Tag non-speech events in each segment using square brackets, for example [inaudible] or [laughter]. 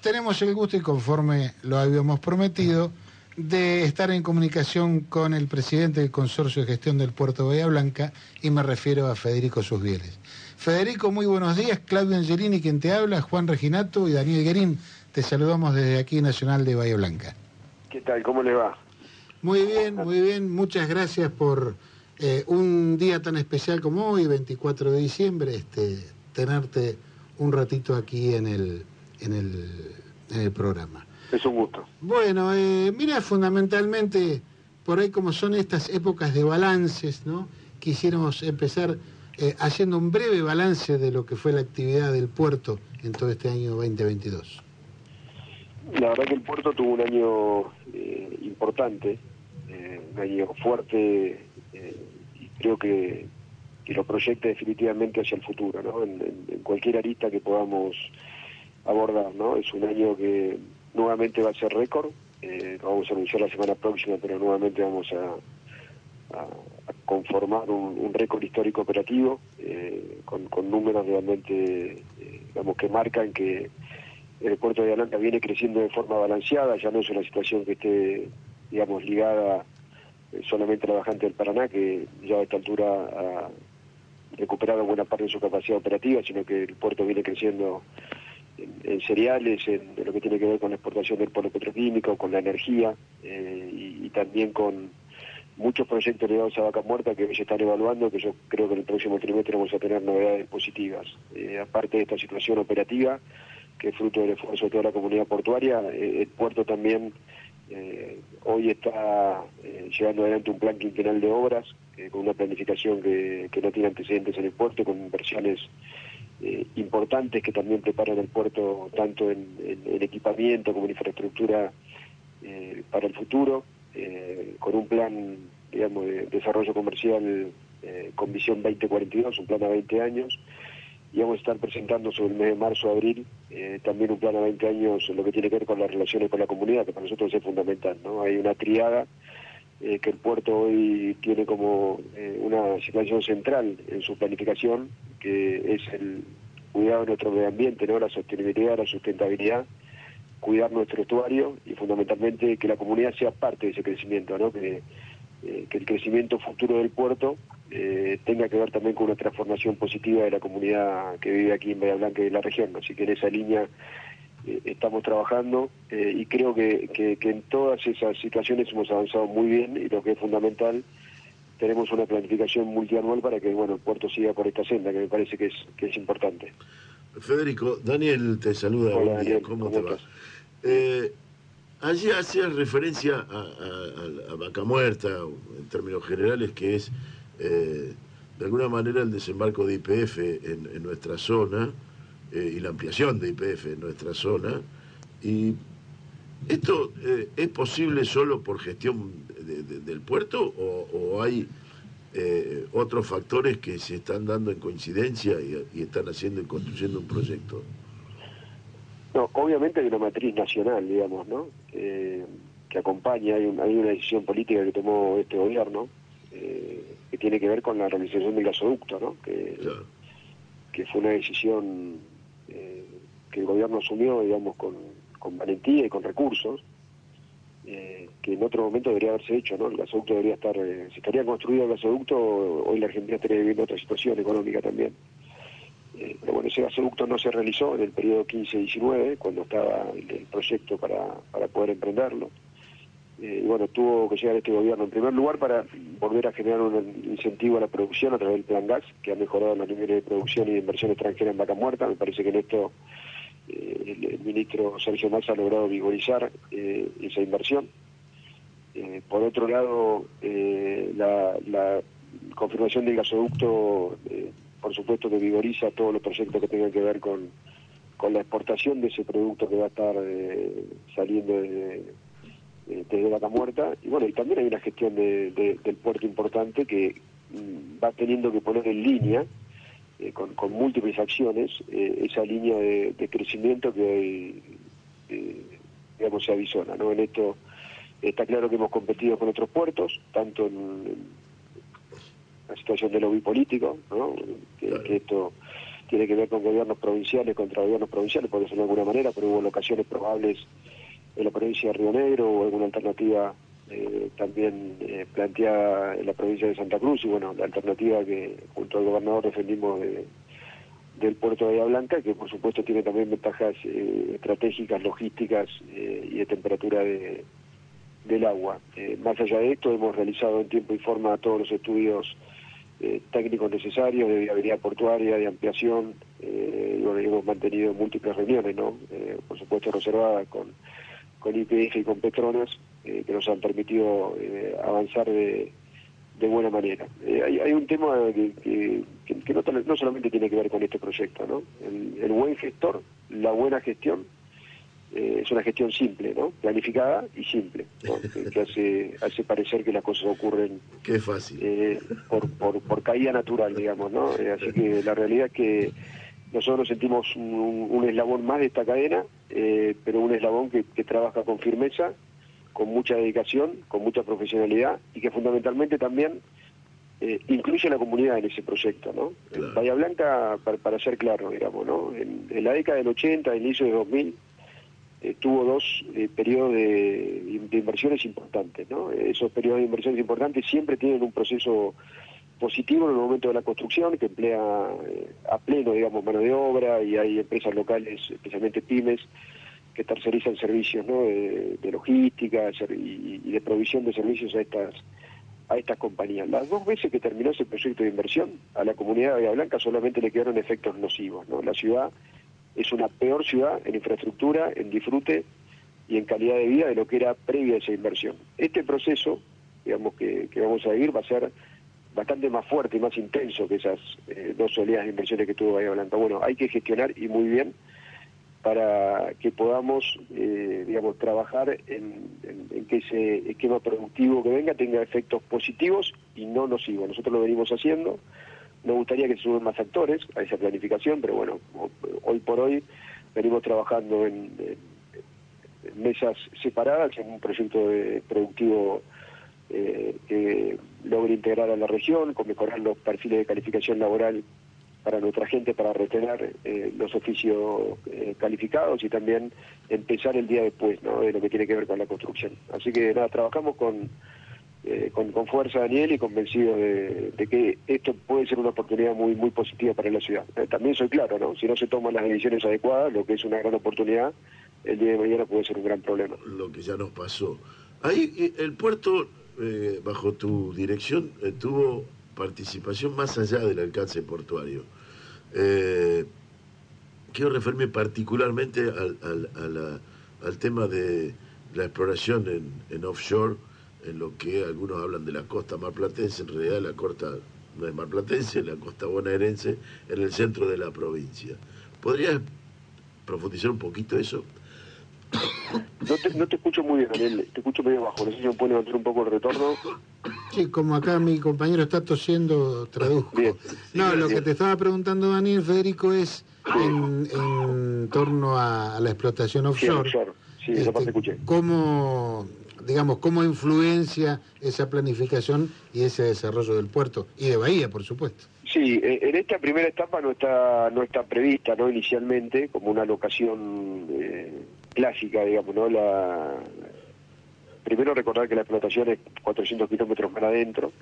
tenemos el gusto y conforme lo habíamos prometido de estar en comunicación con el presidente del Consorcio de Gestión del Puerto Bahía Blanca y me refiero a Federico Susbieles. Federico, muy buenos días. Claudio Angelini, quien te habla, Juan Reginato y Daniel Guerín. Te saludamos desde aquí Nacional de Bahía Blanca. ¿Qué tal? ¿Cómo le va? Muy bien, muy bien. Muchas gracias por eh, un día tan especial como hoy, 24 de diciembre, este, tenerte un ratito aquí en el, en el, programa. Es un gusto. Bueno, eh, mira, fundamentalmente, por ahí como son estas épocas de balances, ¿no? Quisiéramos empezar eh, haciendo un breve balance de lo que fue la actividad del puerto en todo este año 2022. La verdad que el puerto tuvo un año eh, importante, un año fuerte y creo que, que, lo proyecta definitivamente hacia el futuro, ¿no? en cualquier arista que podamos abordar, ¿no? Es un año que nuevamente va a ser récord, eh, lo vamos a anunciar la semana próxima, pero nuevamente vamos a, conformar un, récord histórico operativo eh, con, números realmente, eh, digamos, que marcan que el puerto de Atlanta viene creciendo de forma balanceada, ya no es una situación que esté, digamos, ligada solamente a la bajante del Paraná, que ya a esta altura ha recuperado buena parte de su capacidad operativa, sino que el puerto viene creciendo en, cereales, en, lo que tiene que ver con la exportación del polo petroquímico, con la energía eh, y, también con muchos proyectos ligados a vaca muerta que se están evaluando, que yo creo que en el próximo trimestre vamos a tener novedades positivas. Eh, aparte de esta situación operativa, que es fruto del esfuerzo de toda la comunidad portuaria, eh, el puerto también hoy está llevando adelante un plan quinquenal de obras, con una planificación que, que no tiene antecedentes en el puerto, con inversiones eh, importantes que también preparan el puerto tanto en, equipamiento como en infraestructura eh, para el futuro, eh, con un plan digamos, de desarrollo comercial con visión 2042, un plan a 20 años, y vamos a estar presentando sobre el mes de marzo abril también un plan a 20 años en lo que tiene que ver con las relaciones con la comunidad, que para nosotros es fundamental. ¿no? Hay una triada eh, que el puerto hoy tiene como eh, una situación central en su planificación, que es el cuidado de nuestro medio ambiente, ¿no? la sostenibilidad, la sustentabilidad, cuidar nuestro estuario y fundamentalmente que la comunidad sea parte de ese crecimiento, ¿no? que, eh, el crecimiento futuro del puerto tenga que ver también con una transformación positiva de la comunidad que vive aquí en Bahía Blanca y en la región. Así que en esa línea eh, estamos trabajando eh, y creo que, en todas esas situaciones hemos avanzado muy bien y lo que es fundamental, tenemos una planificación multianual para que bueno el puerto siga por esta senda, que me parece que es, que es importante. Federico, Daniel te saluda. Hola, Daniel, ¿cómo, te va? Eh, allí hacías referencia a, Vaca Muerta, en términos generales, que es de alguna manera el desembarco de IPF en nuestra zona eh, y la ampliación de IPF en nuestra zona. Y ¿Esto eh, es posible solo por gestión del puerto o, hay eh, otros factores que se están dando en coincidencia y, están haciendo y construyendo un proyecto? No, obviamente hay una matriz nacional, digamos, ¿no? que acompaña, hay, hay, una decisión política que tomó este gobierno que tiene que ver con la realización del gasoducto, ¿no? Que, que fue una decisión que el gobierno asumió, digamos, con, valentía y con recursos, eh, que en otro momento debería haberse hecho, ¿no? El gasoducto debería estar, eh, si estaría construido el gasoducto, hoy la Argentina estaría viviendo otra situación económica también. Eh, pero bueno, ese gasoducto no se realizó en el periodo 15-19, cuando estaba el, proyecto para, para poder emprenderlo. Y bueno, tuvo que llegar este gobierno en primer lugar para volver a generar un incentivo a la producción a través del Plan Gas, que ha mejorado los niveles de producción y de inversión extranjera en vaca muerta. Me parece que en esto eh, el, ministro Sergio Massa ha logrado vigorizar eh, esa inversión. Eh, por otro lado, la, confirmación del gasoducto, por supuesto que vigoriza todos los proyectos que tengan que ver con, la exportación de ese producto que va a estar saliendo de, desde Vaca Muerta. Y bueno, y también hay una gestión del puerto importante que mm, va teniendo que poner en línea eh, con, múltiples acciones eh, esa línea de, crecimiento que hoy eh, digamos se avisona ¿no? en esto está claro que hemos competido con otros puertos tanto en, la situación del lobby político ¿no? que, esto tiene que ver con gobiernos provinciales contra gobiernos provinciales, por decirlo de alguna manera, pero hubo locaciones probables en la provincia de Río Negro o alguna alternativa eh, también eh, planteada en la provincia de Santa Cruz y bueno, la alternativa que junto al gobernador defendimos del puerto de Bahía Blanca, que por supuesto tiene también ventajas eh, estratégicas, logísticas y de temperatura del agua. más allá de esto, hemos realizado en tiempo y forma todos los estudios técnicos necesarios de viabilidad portuaria, de ampliación, y bueno, hemos mantenido múltiples reuniones, ¿no? por supuesto reservadas con con IPF y con Petronas, eh, que nos han permitido eh, avanzar de, buena manera. Eh, hay, un tema que, no, solamente tiene que ver con este proyecto, ¿no? El, buen gestor, la buena gestión, es una gestión simple, ¿no? Planificada y simple, [laughs] que, hace, hace parecer que las cosas ocurren... Qué fácil. por, por, por caída natural, digamos, ¿no? así que la realidad es que nosotros nos sentimos un, eslabón más de esta cadena, eh, pero un eslabón que, trabaja con firmeza, con mucha dedicación, con mucha profesionalidad y que fundamentalmente también eh, incluye a la comunidad en ese proyecto. ¿no? Bahía Blanca, para, ser claro, digamos, ¿no? en, la década del 80, inicio de 2000, eh, tuvo dos periodos de, de, inversiones importantes. ¿no? Esos periodos de inversiones importantes siempre tienen un proceso positivo en el momento de la construcción, que emplea eh, a pleno, digamos, mano de obra y hay empresas locales, especialmente pymes, que tercerizan servicios ¿no? de, logística y, de provisión de servicios a estas a estas compañías. Las dos veces que terminó ese proyecto de inversión, a la comunidad de Bahía Blanca solamente le quedaron efectos nocivos. ¿no? La ciudad es una peor ciudad en infraestructura, en disfrute y en calidad de vida de lo que era previa a esa inversión. Este proceso, digamos, que, que vamos a ir va a ser bastante más fuerte y más intenso que esas eh, dos oleadas de inversiones que tuvo Bahía Blanca. Bueno, hay que gestionar y muy bien para que podamos, eh, digamos, trabajar en, que ese esquema productivo que venga tenga efectos positivos y no nocivos. Nosotros lo venimos haciendo. Nos gustaría que se suben más actores a esa planificación, pero bueno, hoy por hoy venimos trabajando en, mesas separadas en un proyecto de productivo eh, que logre integrar a la región, con mejorar los perfiles de calificación laboral para nuestra gente, para retener eh, los oficios eh, calificados y también empezar el día después ¿no? de lo que tiene que ver con la construcción. Así que nada, trabajamos con, con, fuerza, Daniel, y convencido de, que esto puede ser una oportunidad muy muy positiva para la ciudad. también soy claro, ¿no? si no se toman las decisiones adecuadas, lo que es una gran oportunidad, el día de mañana puede ser un gran problema. Lo que ya nos pasó. Ahí el puerto eh, bajo tu dirección, eh, tuvo participación más allá del alcance portuario. Eh, quiero referirme particularmente al, tema de la exploración en, offshore, en lo que algunos hablan de la costa marplatense, en realidad la costa no es marplatense, la costa bonaerense, en el centro de la provincia. ¿Podrías profundizar un poquito eso? No te, no te escucho muy bien, Daniel, te escucho medio bajo, no sé si me puede levantar un poco el retorno. Sí, como acá mi compañero está tosiendo, traduzco. no, lo que te estaba preguntando, Daniel, Federico, es en, torno a, la explotación offshore. Sí, esa parte este, escuché. ¿Cómo, digamos, cómo influencia esa planificación y ese desarrollo del puerto y de Bahía, por supuesto? Sí, eh, en esta primera etapa no está no está prevista, no inicialmente como una locación eh, clásica, digamos, ¿no? La, primero recordar que la explotación es 400 kilómetros más adentro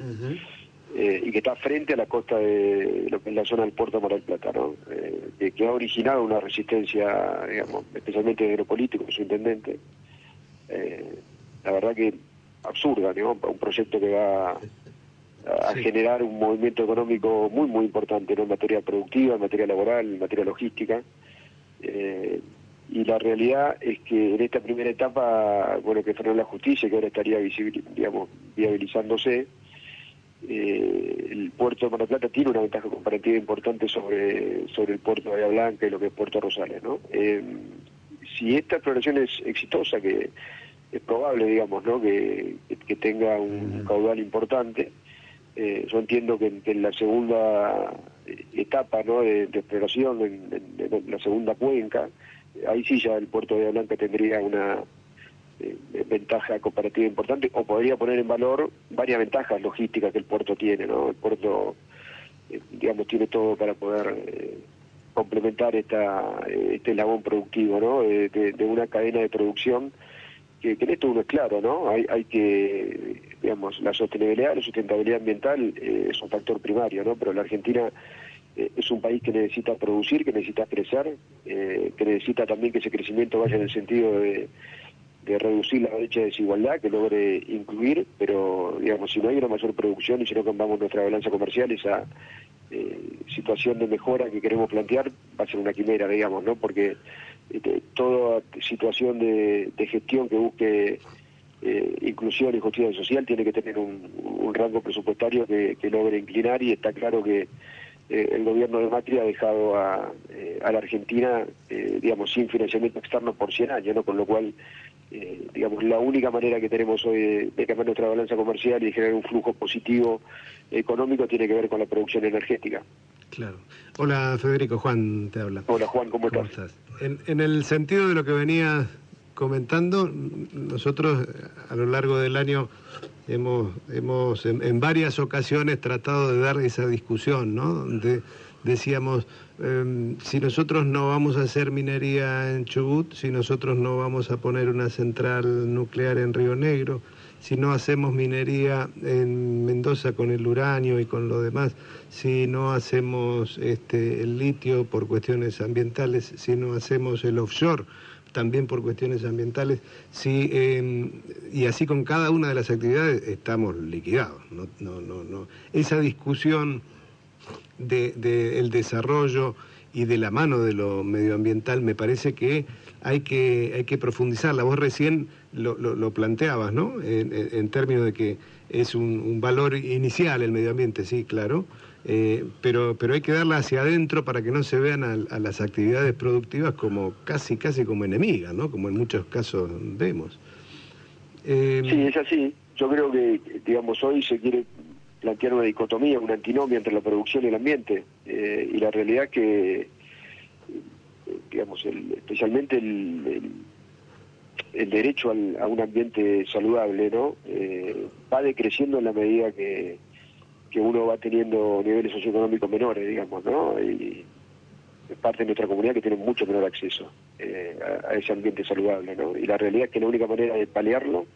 eh, y que está frente a la costa de lo que es la zona del puerto de Mar del Plata, ¿no? Eh, que ha originado una resistencia, digamos, especialmente de aeropolítico, su intendente. Eh, la verdad que absurda, ¿no? Un proyecto que va a, generar un movimiento económico muy, muy importante, ¿no? En materia productiva, en materia laboral, en materia logística. Eh, y la realidad es que en esta primera etapa, bueno, que frenó la justicia, que ahora estaría digamos, viabilizándose, eh, el puerto de Mar del Plata tiene una ventaja comparativa importante sobre, sobre el puerto de Bahía Blanca y lo que es Puerto Rosales, ¿no? Eh, si esta exploración es exitosa, que es probable, digamos, ¿no? que, que tenga un caudal importante, eh, yo entiendo que, en la segunda etapa ¿no? de, exploración, en, la segunda cuenca, ahí sí ya el puerto de Blanca tendría una eh, ventaja comparativa importante o podría poner en valor varias ventajas logísticas que el puerto tiene, ¿no? El puerto, eh, digamos, tiene todo para poder complementar esta, este eslabón productivo, ¿no? De, una cadena de producción que, en esto uno es claro, ¿no? Hay, hay que, digamos, la sostenibilidad, la sustentabilidad ambiental eh, es un factor primario, ¿no? Pero la Argentina eh, es un país que necesita producir, que necesita crecer, eh, que necesita también que ese crecimiento vaya en el sentido de, reducir la brecha de desigualdad, que logre incluir, pero digamos, si no hay una mayor producción y si no cambiamos nuestra balanza comercial, esa eh, situación de mejora que queremos plantear va a ser una quimera, digamos, ¿no? Porque este, toda situación de, gestión que busque eh, inclusión y justicia social tiene que tener un, rango presupuestario que, logre inclinar y está claro que eh, el gobierno de Macri ha dejado a, a la Argentina, digamos, sin financiamiento externo por 100 años, ¿no? Con lo cual eh, digamos, la única manera que tenemos hoy de, cambiar nuestra balanza comercial y generar un flujo positivo económico tiene que ver con la producción energética. Claro. Hola Federico, Juan te habla. Hola Juan, ¿cómo, estás? En, el sentido de lo que venía comentando, nosotros a lo largo del año hemos, hemos en, varias ocasiones tratado de dar esa discusión, ¿no? decíamos, em, si nosotros no vamos a hacer minería en Chubut, si nosotros no vamos a poner una central nuclear en Río Negro, si no hacemos minería en Mendoza con el uranio y con lo demás, si no hacemos este, el litio por cuestiones ambientales, si no hacemos el offshore también por cuestiones ambientales, si, em, y así con cada una de las actividades estamos liquidados. No, no, no, no. Esa discusión del de, el desarrollo y de la mano de lo medioambiental, me parece que hay que, hay que profundizarla. Vos recién lo, lo, planteabas, ¿no? En, términos de que es un, valor inicial el medio ambiente, sí, claro, eh, pero, pero hay que darla hacia adentro para que no se vean a, las actividades productivas como casi, casi como enemigas, ¿no? Como en muchos casos vemos. Eh, sí, es así. Yo creo que, digamos, hoy se quiere plantear una dicotomía, una antinomia entre la producción y el ambiente. Eh, y la realidad que, digamos, especialmente el, el, derecho a un ambiente saludable, ¿no? Eh, va decreciendo en la medida que, que uno va teniendo niveles socioeconómicos menores, digamos, ¿no? Y es parte de nuestra comunidad que tiene mucho menor acceso eh, a, ese ambiente saludable, ¿no? Y la realidad es que la única manera de paliarlo,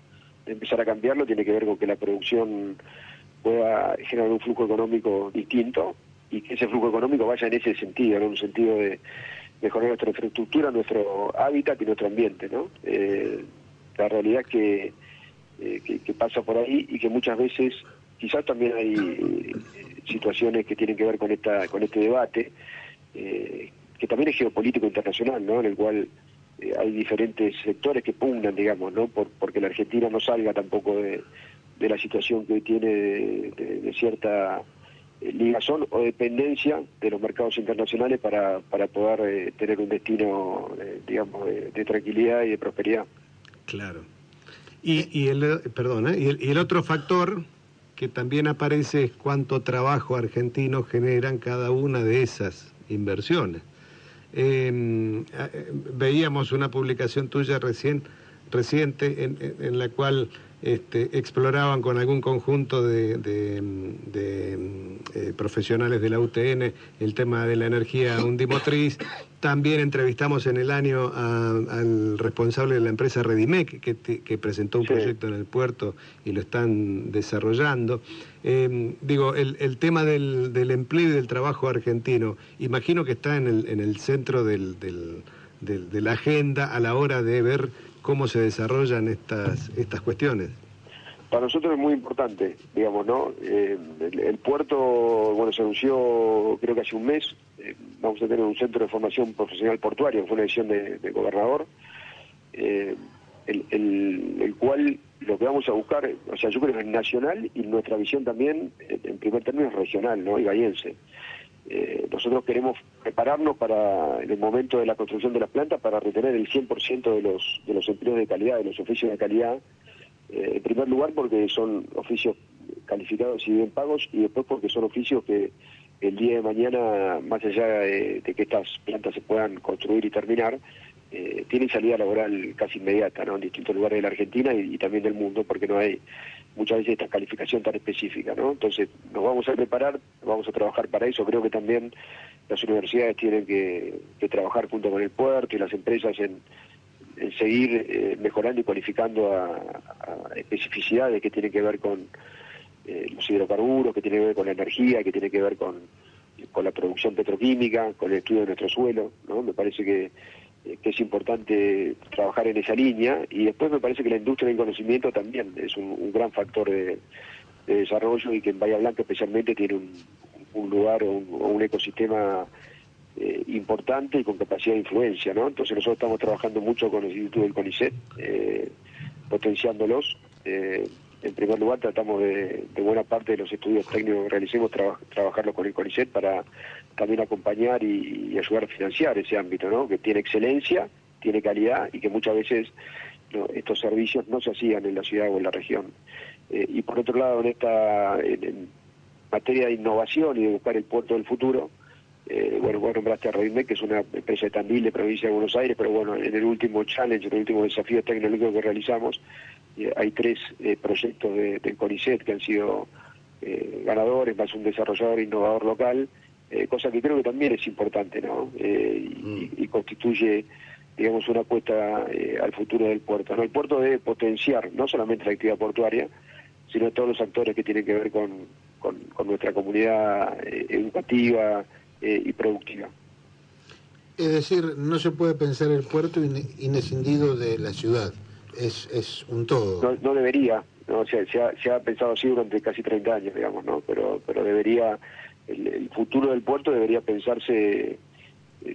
de empezar a cambiarlo, tiene que ver con que la producción pueda generar un flujo económico distinto y que ese flujo económico vaya en ese sentido, en un sentido de mejorar nuestra infraestructura, nuestro hábitat y nuestro ambiente. ¿no? Eh, la realidad es eh, que, que, pasa por ahí y que muchas veces quizás también hay eh, situaciones que tienen que ver con esta con este debate, que también es geopolítico internacional, ¿no? en el cual hay diferentes sectores que pugnan, digamos, ¿no? Por, porque la Argentina no salga tampoco de de la situación que hoy tiene de, cierta eh, ligazón o dependencia de los mercados internacionales para, para poder eh, tener un destino, eh, digamos, de, tranquilidad y de prosperidad. Claro. Y, y el, el, y el otro factor que también aparece cuánto trabajo argentino generan cada una de esas inversiones. Em, veíamos una publicación tuya recién, reciente en, en la cual este, exploraban con algún conjunto de, eh, profesionales de la UTN el tema de la energía undimotriz. También entrevistamos en el año al responsable de la empresa Redimec, que, presentó un proyecto en el puerto y lo están desarrollando. Em, digo, el, tema del, empleo y del trabajo argentino, imagino que está en el, centro de la agenda a la hora de ver cómo se desarrollan estas, estas cuestiones. Para nosotros es muy importante, digamos, ¿no? Eh, el, puerto, bueno, se anunció creo que hace un mes, eh, vamos a tener un centro de formación profesional portuario, fue una decisión del de gobernador, eh, el, el, cual lo que vamos a buscar, o sea, yo creo que es nacional y nuestra visión también, en primer término, es regional, ¿no? Y bahiense. Eh, nosotros queremos prepararnos para, en el momento de la construcción de las plantas, para retener el 100% de los, de los empleos de calidad, de los oficios de calidad, eh, en primer lugar porque son oficios calificados y bien pagos, y después porque son oficios que el día de mañana, más allá de, que estas plantas se puedan construir y terminar, eh, tienen salida laboral casi inmediata ¿no? en distintos lugares de la Argentina y, también del mundo, porque no hay muchas veces esta calificación tan específica, ¿no? Entonces nos vamos a preparar, vamos a trabajar para eso. Creo que también las universidades tienen que, trabajar junto con el puerto y las empresas en, seguir eh, mejorando y cualificando a, especificidades que tienen que ver con eh, los hidrocarburos, que tienen que ver con la energía, que tienen que ver con, con la producción petroquímica, con el estudio de nuestro suelo, ¿no? Me parece que que es importante trabajar en esa línea y después me parece que la industria del conocimiento también es un, gran factor de, desarrollo y que en Bahía Blanca especialmente tiene un, lugar o un, ecosistema eh, importante y con capacidad de influencia, ¿no? Entonces nosotros estamos trabajando mucho con el Instituto del CONICET, eh, potenciándolos. En primer lugar tratamos de, buena parte de los estudios técnicos que realicemos trabajarlos con el CONICET para también acompañar y, ayudar a financiar ese ámbito, ¿no? que tiene excelencia, tiene calidad y que muchas veces estos servicios no se hacían en la ciudad o en la región. Eh, y por otro lado, en esta en, materia de innovación y de buscar el puerto del futuro, eh, bueno, vos nombraste a Redmec, que es una empresa de Tandil, de provincia de Buenos Aires, pero bueno, en el último challenge, en el último desafío tecnológico que realizamos, hay tres proyectos de, del CONICET que han sido ganadores, más un desarrollador e innovador local, eh, cosa que creo que también es importante, ¿no? Eh, y, constituye, digamos, una apuesta eh, al futuro del puerto. ¿no? El puerto debe potenciar no solamente la actividad portuaria, sino todos los actores que tienen que ver con, con, nuestra comunidad educativa y productiva. Es decir, no se puede pensar el puerto inescindido de la ciudad, es, un todo. No, debería, ¿no? se, ha, se ha pensado así durante casi 30 años, digamos, ¿no? pero, pero debería el, futuro del puerto debería pensarse, eh,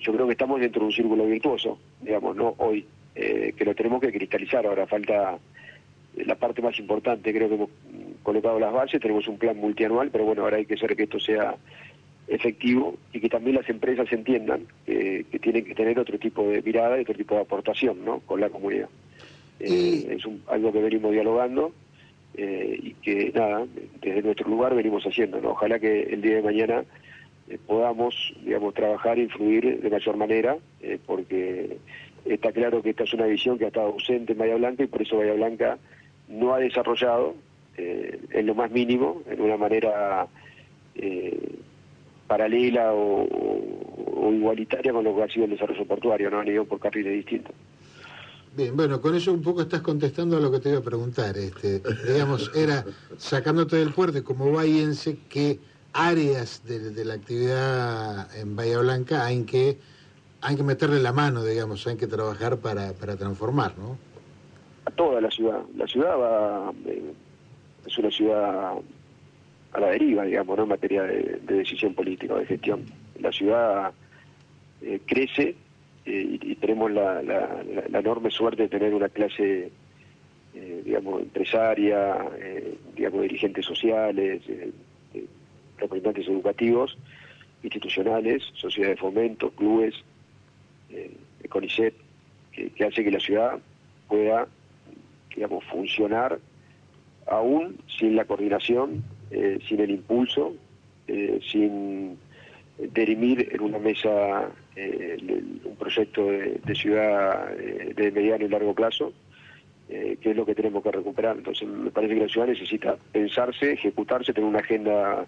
yo creo que estamos dentro de un círculo virtuoso, digamos, no hoy, eh, que lo tenemos que cristalizar, ahora falta eh, la parte más importante, creo que hemos colocado las bases, tenemos un plan multianual, pero bueno, ahora hay que hacer que esto sea efectivo y que también las empresas entiendan que tienen que tener otro tipo de mirada y otro tipo de aportación ¿no? con la comunidad. Es algo que venimos dialogando eh, y que nada, desde nuestro lugar venimos haciendo. Ojalá que el día de mañana eh, podamos, digamos, trabajar e influir de mayor manera, eh, porque está claro que esta es una visión que ha estado ausente en Bahía Blanca y por eso Bahía Blanca no ha desarrollado en lo más mínimo, en una manera paralela o, igualitaria con lo que ha sido el desarrollo portuario, no han ido por carriles distintos. Bien, bueno, con eso un poco estás contestando a lo que te iba a preguntar. Este, digamos, era sacándote del puerto como bahiense, ¿qué áreas de, la actividad en Bahía Blanca hay que, hay que meterle la mano, digamos, hay que trabajar para, para transformar, ¿no? A toda la ciudad. La ciudad va, eh, es una ciudad a la deriva, digamos, ¿no? en materia de, decisión política, de gestión. La ciudad eh, crece eh, y, tenemos la, enorme suerte de tener una clase, eh, digamos, empresaria, eh, digamos, dirigentes sociales, representantes educativos, institucionales, sociedades de fomento, clubes, de CONICET, que, hace que la ciudad pueda, digamos, funcionar aún sin la coordinación, sin el impulso, sin derimir en una mesa eh, un proyecto de, ciudad eh, de mediano y largo plazo, eh, que es lo que tenemos que recuperar. Entonces me parece que la ciudad necesita pensarse, ejecutarse, tener una agenda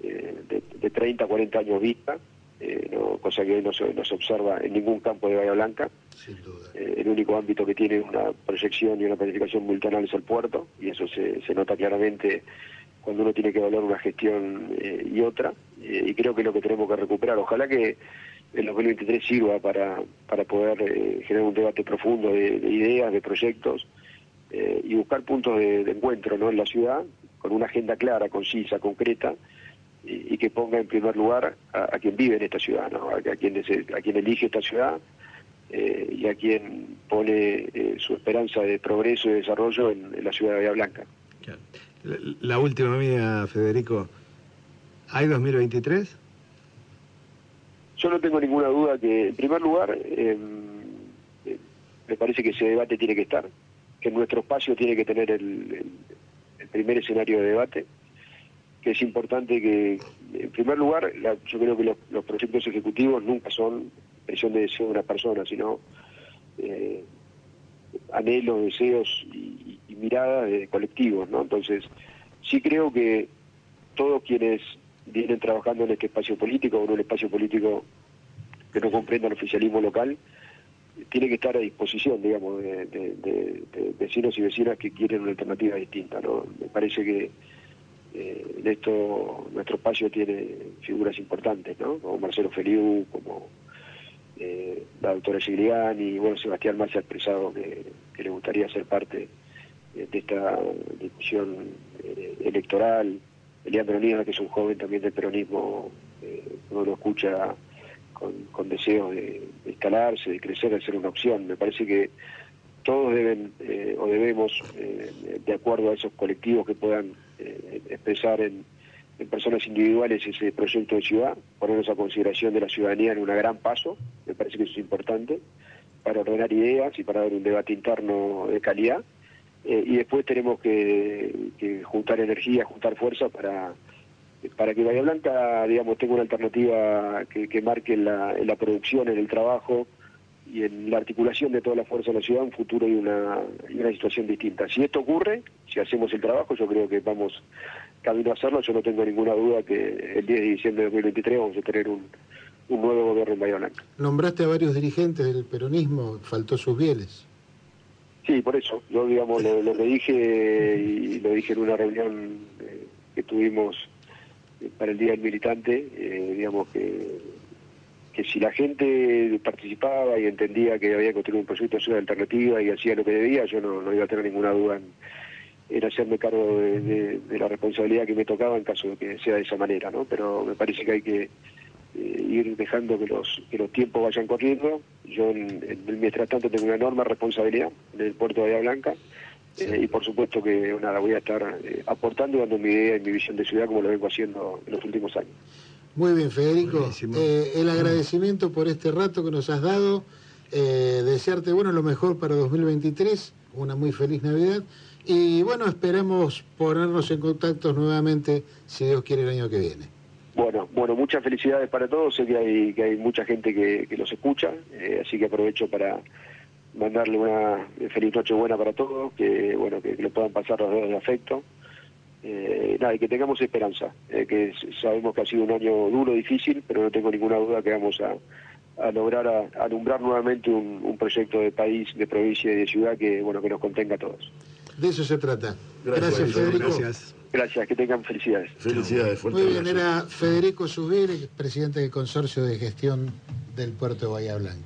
de, de, 30, 40 años vista, cosa que hoy no se, no se, observa en ningún campo de Bahía Blanca. el único ámbito que tiene una proyección y una planificación multianual es el puerto, y eso se, se nota claramente cuando uno tiene que evaluar una gestión y otra, y creo que es lo que tenemos que recuperar. Ojalá que el 2023 sirva para, para poder eh, generar un debate profundo de, ideas, de proyectos eh, y buscar puntos de, encuentro ¿no? en la ciudad con una agenda clara, concisa, concreta y, que ponga en primer lugar a, quien vive en esta ciudad, ¿no? a, quien, a quien elige esta ciudad eh, y a quien pone su esperanza de progreso y desarrollo en, la ciudad de Bahía Blanca. la última mía, Federico. ¿Hay 2023? Yo no tengo ninguna duda que, en primer lugar, em, eh, me parece que ese debate tiene que estar, que nuestro espacio tiene que tener el, primer escenario de debate, que es importante que, en primer lugar, yo creo que los, proyectos ejecutivos nunca son presión de de una persona, sino eh, anhelos, deseos y, miradas de colectivos, ¿no? Entonces, sí creo que todos quienes vienen trabajando en este espacio político en un espacio político que no comprenda el oficialismo local, tiene que estar a disposición, digamos, de, vecinos y vecinas que quieren una alternativa distinta. ¿no? Me parece que eh, esto nuestro espacio tiene figuras importantes, ¿no? como Marcelo Feliu, como eh, la doctora Gigliani, bueno, Sebastián más ha expresado que, le gustaría ser parte de esta discusión eh, electoral. Leandro Nieva, que es un joven también del peronismo, uno lo escucha con, con deseo de, instalarse, de crecer, de ser una opción. Me parece que todos deben eh, o debemos, eh, de acuerdo a esos colectivos que puedan eh, expresar en, personas individuales ese proyecto de ciudad, ponernos a consideración de la ciudadanía en un gran paso, me parece que eso es importante, para ordenar ideas y para dar un debate interno de calidad. Y después tenemos que, que juntar energía, juntar fuerza para para que Bahía Blanca, digamos, tenga una alternativa que, marque en la, en la, producción, en el trabajo y en la articulación de toda la fuerza de la ciudad un futuro y una, una situación distinta. Si esto ocurre, si hacemos el trabajo, yo creo que vamos camino a hacerlo. Yo no tengo ninguna duda que el 10 de diciembre de 2023 vamos a tener un, un nuevo gobierno en Bahía Blanca. Nombraste a varios dirigentes del peronismo, faltó sus bieles. Sí, por eso. Yo, digamos, lo, que dije y lo dije en una reunión eh, que tuvimos para el Día del Militante, eh, digamos que, que si la gente participaba y entendía que había que construir un proyecto de ciudad alternativa y hacía lo que debía, yo no, iba a tener ninguna duda en, hacerme cargo de, la responsabilidad que me tocaba en caso de que sea de esa manera, ¿no? Pero me parece que hay que eh, ir dejando que los que los tiempos vayan corriendo. Yo, en, en, mientras tanto, tengo una enorme responsabilidad en el puerto de Bahía Blanca eh, y por supuesto que nada, voy a estar eh, aportando y dando mi idea y mi visión de ciudad como lo vengo haciendo en los últimos años. Muy bien, Federico. Eh, el agradecimiento por este rato que nos has dado. desearte bueno lo mejor para 2023, una muy feliz Navidad. Y bueno, esperemos ponernos en contacto nuevamente, si Dios quiere, el año que viene. Bueno, bueno, muchas felicidades para todos. Sé que hay, que hay mucha gente que, que los escucha, así que aprovecho para mandarle una feliz noche buena para todos, que bueno que, lo puedan pasar los dedos de afecto. Eh, nada, y que tengamos esperanza, eh, que sabemos que ha sido un año duro, difícil, pero no tengo ninguna duda que vamos a, lograr a, alumbrar nuevamente un, proyecto de país, de provincia y de ciudad que bueno que nos contenga a todos. De eso se trata. Gracias, Federico. Gracias. Gracias, que tengan felicidades. Felicidades, Muy bien, era Federico Subir, presidente del Consorcio de Gestión del Puerto de Bahía Blanca.